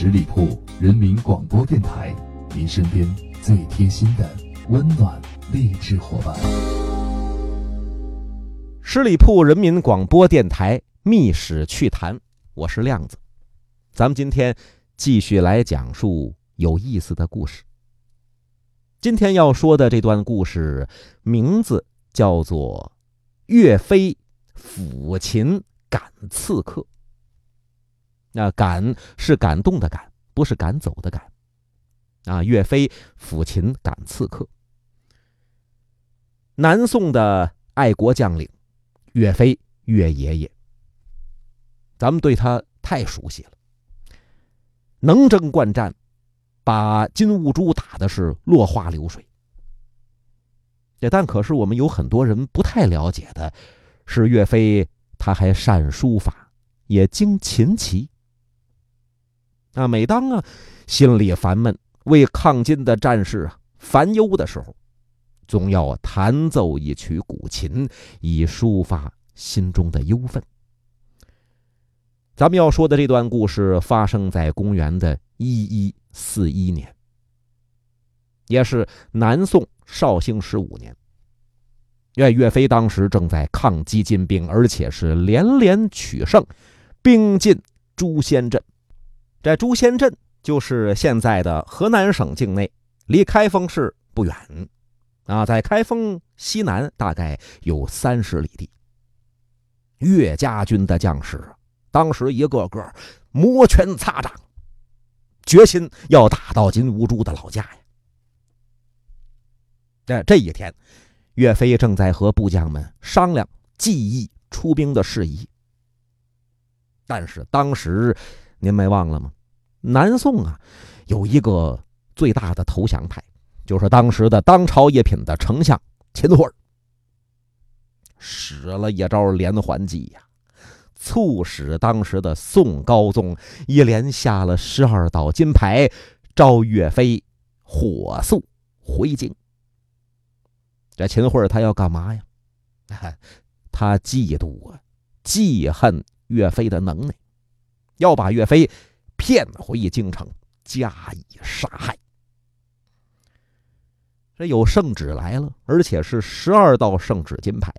十里铺人民广播电台，您身边最贴心的温暖励志伙伴。十里铺人民广播电台《密史趣谈》，我是亮子。咱们今天继续来讲述有意思的故事。今天要说的这段故事名字叫做《岳飞抚琴赶刺客》。那“赶”是感动的“赶”，不是赶走的“赶”。啊，岳飞抚琴赶刺客。南宋的爱国将领。岳飞，岳爷爷，咱们对他太熟悉了，能征惯战，把金兀术打的是落花流水。这但可是我们有很多人不太了解的，是岳飞他还善书法，也精琴棋。啊，每当啊心里烦闷，为抗金的战士啊烦忧的时候。总要弹奏一曲古琴，以抒发心中的忧愤。咱们要说的这段故事发生在公元的一一四一年，也是南宋绍兴十五年。岳岳飞当时正在抗击金兵，而且是连连取胜，兵进朱仙镇。这朱仙镇就是现在的河南省境内，离开封市不远。啊，在开封西南大概有三十里地。岳家军的将士当时一个个摩拳擦掌，决心要打到金兀术的老家呀。在这一天，岳飞正在和部将们商量计议出兵的事宜。但是当时您没忘了吗？南宋啊，有一个最大的投降派。就是当时的当朝一品的丞相秦桧使了一招连环计呀，促使当时的宋高宗一连下了十二道金牌，召岳飞火速回京。这秦桧他要干嘛呀？他嫉妒啊，记恨岳飞的能耐，要把岳飞骗回京城，加以杀害。这有圣旨来了，而且是十二道圣旨金牌！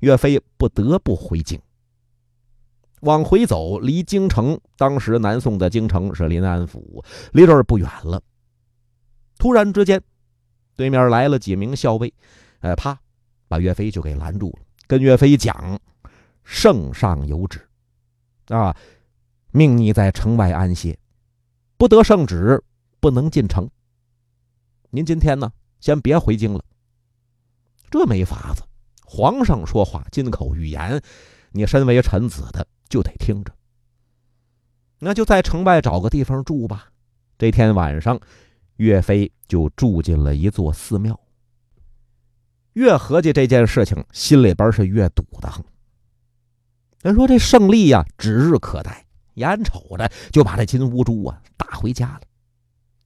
岳飞不得不回京。往回走，离京城当时南宋的京城是临安府，离这儿不远了。突然之间，对面来了几名校尉，哎，啪，把岳飞就给拦住了，跟岳飞讲：“圣上有旨，啊，命你在城外安歇，不得圣旨，不能进城。您今天呢？”先别回京了，这没法子。皇上说话金口玉言，你身为臣子的就得听着。那就在城外找个地方住吧。这天晚上，岳飞就住进了一座寺庙。越合计这件事情，心里边是越堵得慌。人说这胜利呀，指日可待，眼瞅着就把这金兀术啊打回家了。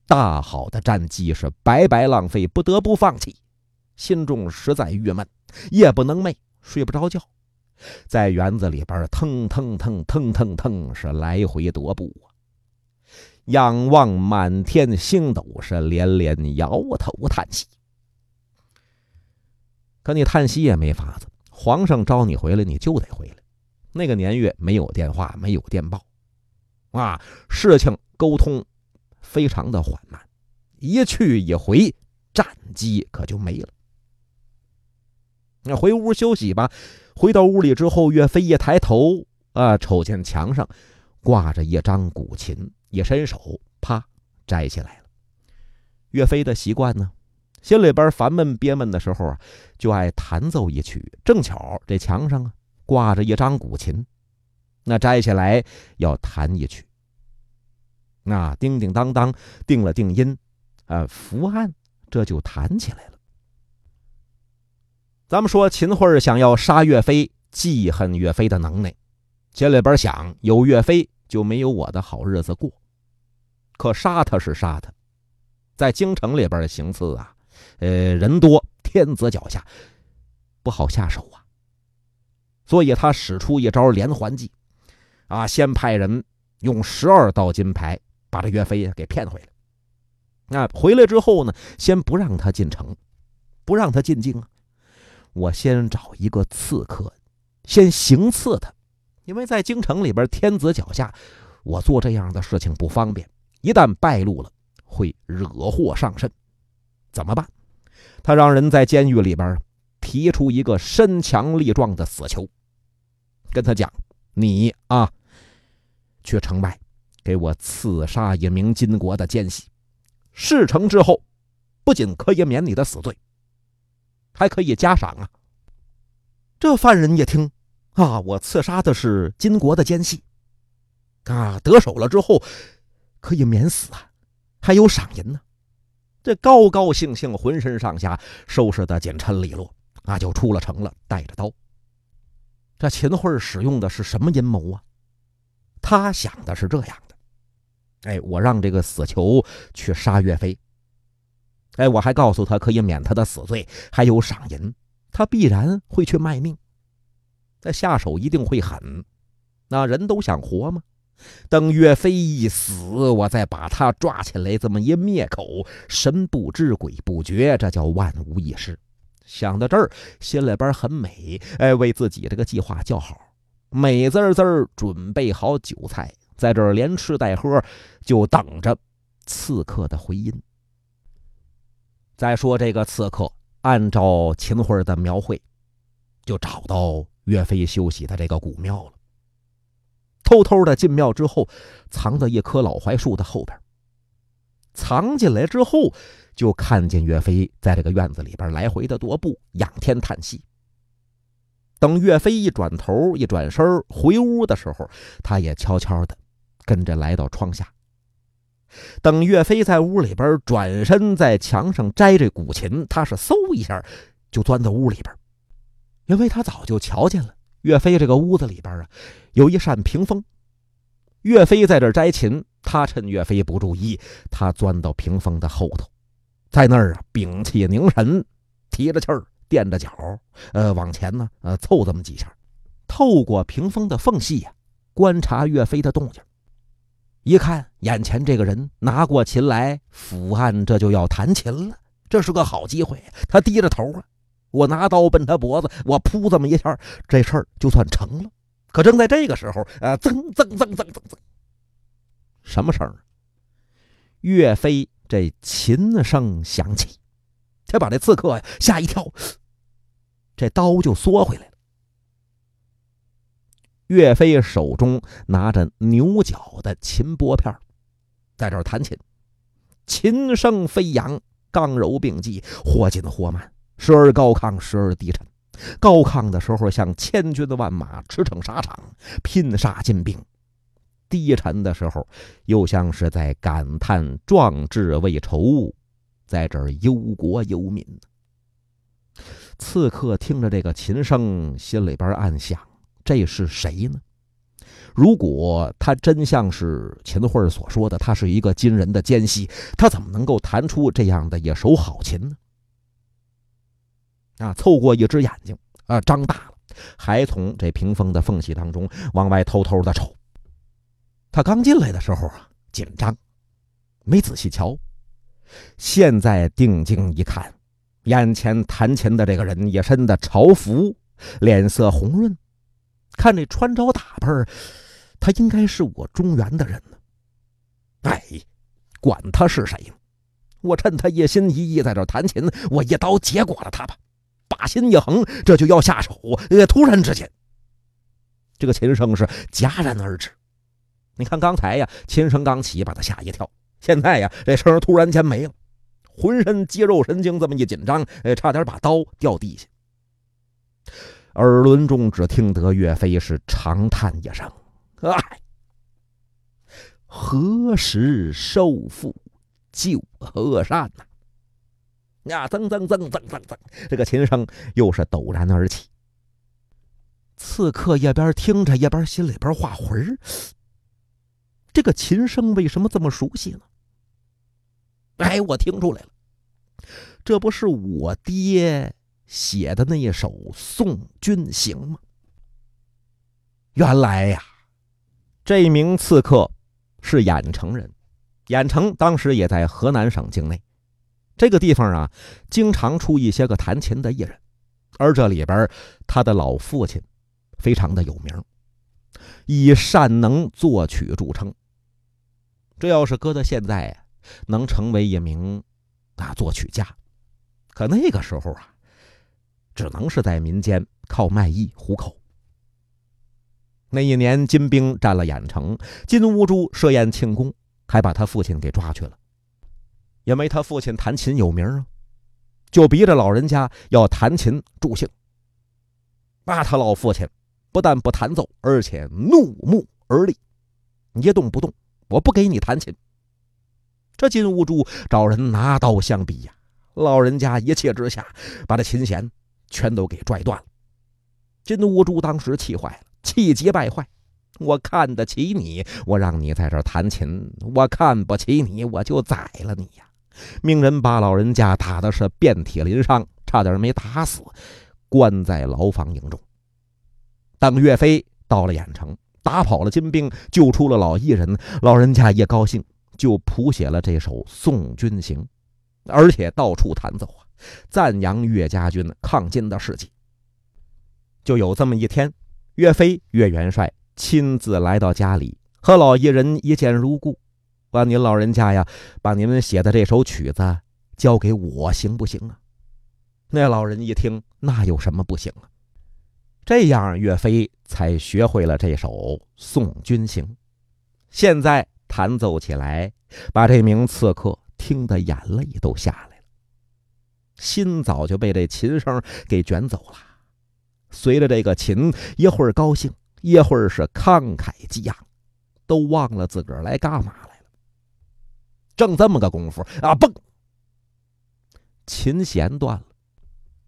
大好的战绩是白白浪费，不得不放弃，心中实在郁闷，夜不能寐，睡不着觉，在园子里边腾腾腾腾腾腾是来回踱步啊，仰望满天星斗，是连连摇头叹息。可你叹息也没法子，皇上召你回来，你就得回来。那个年月没有电话，没有电报，啊，事情沟通。非常的缓慢，一去一回，战机可就没了。那回屋休息吧。回到屋里之后，岳飞一抬头啊，瞅见墙上挂着一张古琴，一伸手，啪，摘下来了。岳飞的习惯呢，心里边烦闷憋闷的时候啊，就爱弹奏一曲。正巧这墙上啊挂着一张古琴，那摘下来要弹一曲。那叮叮当当，定了定音，啊，伏案，这就弹起来了。咱们说秦桧想要杀岳飞，记恨岳飞的能耐，心里边想有岳飞就没有我的好日子过。可杀他是杀他，在京城里边行刺啊，呃，人多，天子脚下，不好下手啊。所以他使出一招连环计，啊，先派人用十二道金牌。把这岳飞呀给骗回来。那回来之后呢，先不让他进城，不让他进京啊。我先找一个刺客，先行刺他，因为在京城里边天子脚下，我做这样的事情不方便，一旦败露了，会惹祸上身。怎么办？他让人在监狱里边提出一个身强力壮的死囚，跟他讲：“你啊，去城外给我刺杀一名金国的奸细。”事成之后，不仅可以免你的死罪，还可以加赏啊！这犯人一听，啊，我刺杀的是金国的奸细，啊，得手了之后可以免死啊，还有赏银呢。这高高兴兴，浑身上下收拾的简单利落，啊，就出了城了，带着刀。这秦桧使用的是什么阴谋啊？他想的是这样的。哎，我让这个死囚去杀岳飞。哎，我还告诉他可以免他的死罪，还有赏银，他必然会去卖命。那下手一定会狠，那人都想活吗？等岳飞一死，我再把他抓起来，这么一灭口，神不知鬼不觉，这叫万无一失。想到这儿，心里边很美，哎，为自己这个计划叫好，美滋滋准备好酒菜。在这儿连吃带喝，就等着刺客的回音。再说这个刺客，按照秦桧的描绘，就找到岳飞休息的这个古庙了。偷偷的进庙之后，藏在一棵老槐树的后边。藏进来之后，就看见岳飞在这个院子里边来回的踱步，仰天叹息。等岳飞一转头、一转身回屋的时候，他也悄悄的。跟着来到窗下，等岳飞在屋里边转身，在墙上摘这古琴，他是嗖一下就钻到屋里边，因为他早就瞧见了岳飞这个屋子里边啊有一扇屏风，岳飞在这摘琴，他趁岳飞不注意，他钻到屏风的后头，在那儿啊屏气凝神，提着气儿，垫着脚，呃往前呢呃凑这么几下，透过屏风的缝隙呀观察岳飞的动静。一看眼前这个人拿过琴来抚按，这就要弹琴了，这是个好机会。他低着头啊，我拿刀奔他脖子，我扑这么一下，这事儿就算成了。可正在这个时候，呃，噌噌噌噌噌噌，什么声儿？岳飞这琴声响起，他把这刺客呀吓一跳，这刀就缩回来了。岳飞手中拿着牛角的琴拨片，在这儿弹琴，琴声飞扬，刚柔并济，或紧或慢，时而高亢，时而低沉。高亢的时候像千军万马驰骋沙场，拼杀金兵；低沉的时候又像是在感叹壮志未酬，在这儿忧国忧民。刺客听着这个琴声，心里边暗想。这是谁呢？如果他真像是秦桧所说的，他是一个金人的奸细，他怎么能够弹出这样的一手好琴呢？啊，凑过一只眼睛啊，张大了，还从这屏风的缝隙当中往外偷偷的瞅。他刚进来的时候啊，紧张，没仔细瞧。现在定睛一看，眼前弹琴的这个人也身的朝服，脸色红润。看这穿着打扮，他应该是我中原的人呢。哎，管他是谁，我趁他一心一意在这弹琴，我一刀结果了他吧。把心一横，这就要下手。呃，突然之间，这个琴声是戛然而止。你看刚才呀，琴声刚起，把他吓一跳。现在呀，这声突然间没了，浑身肌肉神经这么一紧张，哎，差点把刀掉地下。耳轮中只听得岳飞是长叹一声：“哎，何时收复旧河山呐？”呀，噌噌噌噌噌噌，这个琴声又是陡然而起。刺客一边听着，一边心里边画魂儿：这个琴声为什么这么熟悉呢？哎，我听出来了，这不是我爹。写的那一首《送君行》吗？原来呀，这名刺客是郾城人，郾城当时也在河南省境内，这个地方啊，经常出一些个弹琴的艺人，而这里边他的老父亲非常的有名，以善能作曲著称。这要是搁到现在，能成为一名啊作曲家，可那个时候啊，只能是在民间靠卖艺糊口。那一年，金兵占了郾城，金兀术设宴庆功，还把他父亲给抓去了。因为他父亲弹琴有名啊，就逼着老人家要弹琴助兴。那他老父亲不但不弹奏，而且怒目而立，一动不动。我不给你弹琴。这金兀术找人拿刀相逼呀，老人家一气之下把这琴弦全都给拽断了。金兀术当时气坏了，气急败坏。我看得起你，我让你在这弹琴；我看不起你，我就宰了你呀！命人把老人家打的是遍体鳞伤，差点没打死，关在牢房营中。当岳飞到了郾城。打跑了金兵，救出了老艺人，老人家也高兴，就谱写了这首《送君行》，而且到处弹奏啊，赞扬岳家军抗金的事迹。就有这么一天，岳飞岳元帅亲自来到家里，和老艺人一见如故，把您老人家呀，把您写的这首曲子交给我行不行啊？那老人一听，那有什么不行啊？这样，岳飞才学会了这首《送君行》。现在弹奏起来，把这名刺客听得眼泪都下来了，心早就被这琴声给卷走了。随着这个琴，一会儿高兴，一会儿是慷慨激昂，都忘了自个儿来干嘛来了。正这么个功夫啊，嘣，琴弦断了。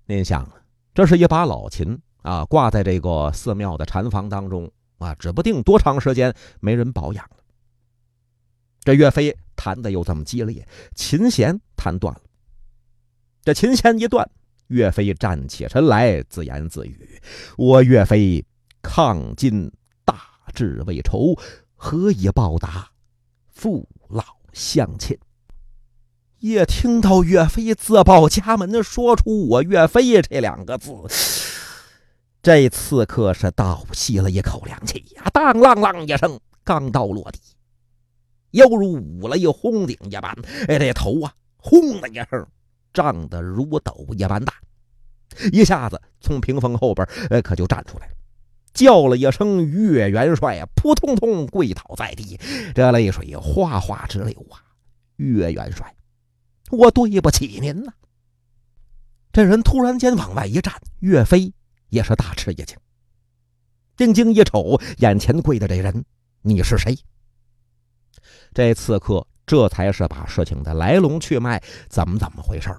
您想，这是一把老琴。啊，挂在这个寺庙的禅房当中啊，指不定多长时间没人保养了。这岳飞弹的又这么激烈，琴弦弹断了。这琴弦一断，岳飞站起身来，自言自语：“我岳飞抗金大志未酬，何以报答父老乡亲？”一听到岳飞自报家门，说出“我岳飞”这两个字。这刺客是倒吸了一口凉气呀！当啷啷一声，钢刀落地，犹如舞了一红顶一般。哎，这头啊，轰的一声，胀得如斗一般大，一下子从屏风后边，呃，可就站出来了叫了一声“岳元帅”啊，扑通通跪倒在地，这泪水哗哗直流啊！岳元帅，我对不起您呐！这人突然间往外一站，岳飞。也是大吃一惊，定睛一瞅，眼前跪的这人，你是谁？这刺客这才是把事情的来龙去脉怎么怎么回事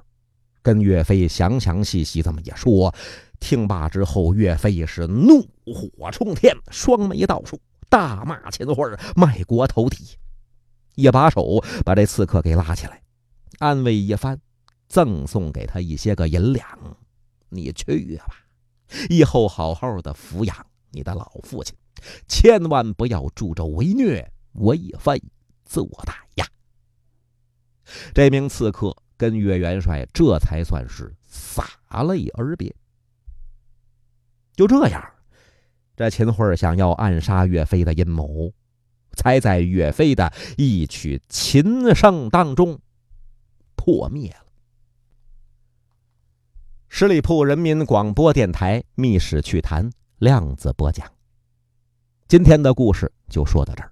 跟岳飞详详细细这么一说。听罢之后，岳飞是怒火冲天，双眉倒竖，大骂秦桧卖国投敌，一把手把这刺客给拉起来，安慰一番，赠送给他一些个银两，你去吧。以后好好的抚养你的老父亲，千万不要助纣为虐，为非作歹呀！这名刺客跟岳元帅这才算是洒泪而别。就这样，这秦桧想要暗杀岳飞的阴谋，才在岳飞的一曲琴声当中破灭了。十里铺人民广播电台《密室趣谈》量子播讲。今天的故事就说到这儿，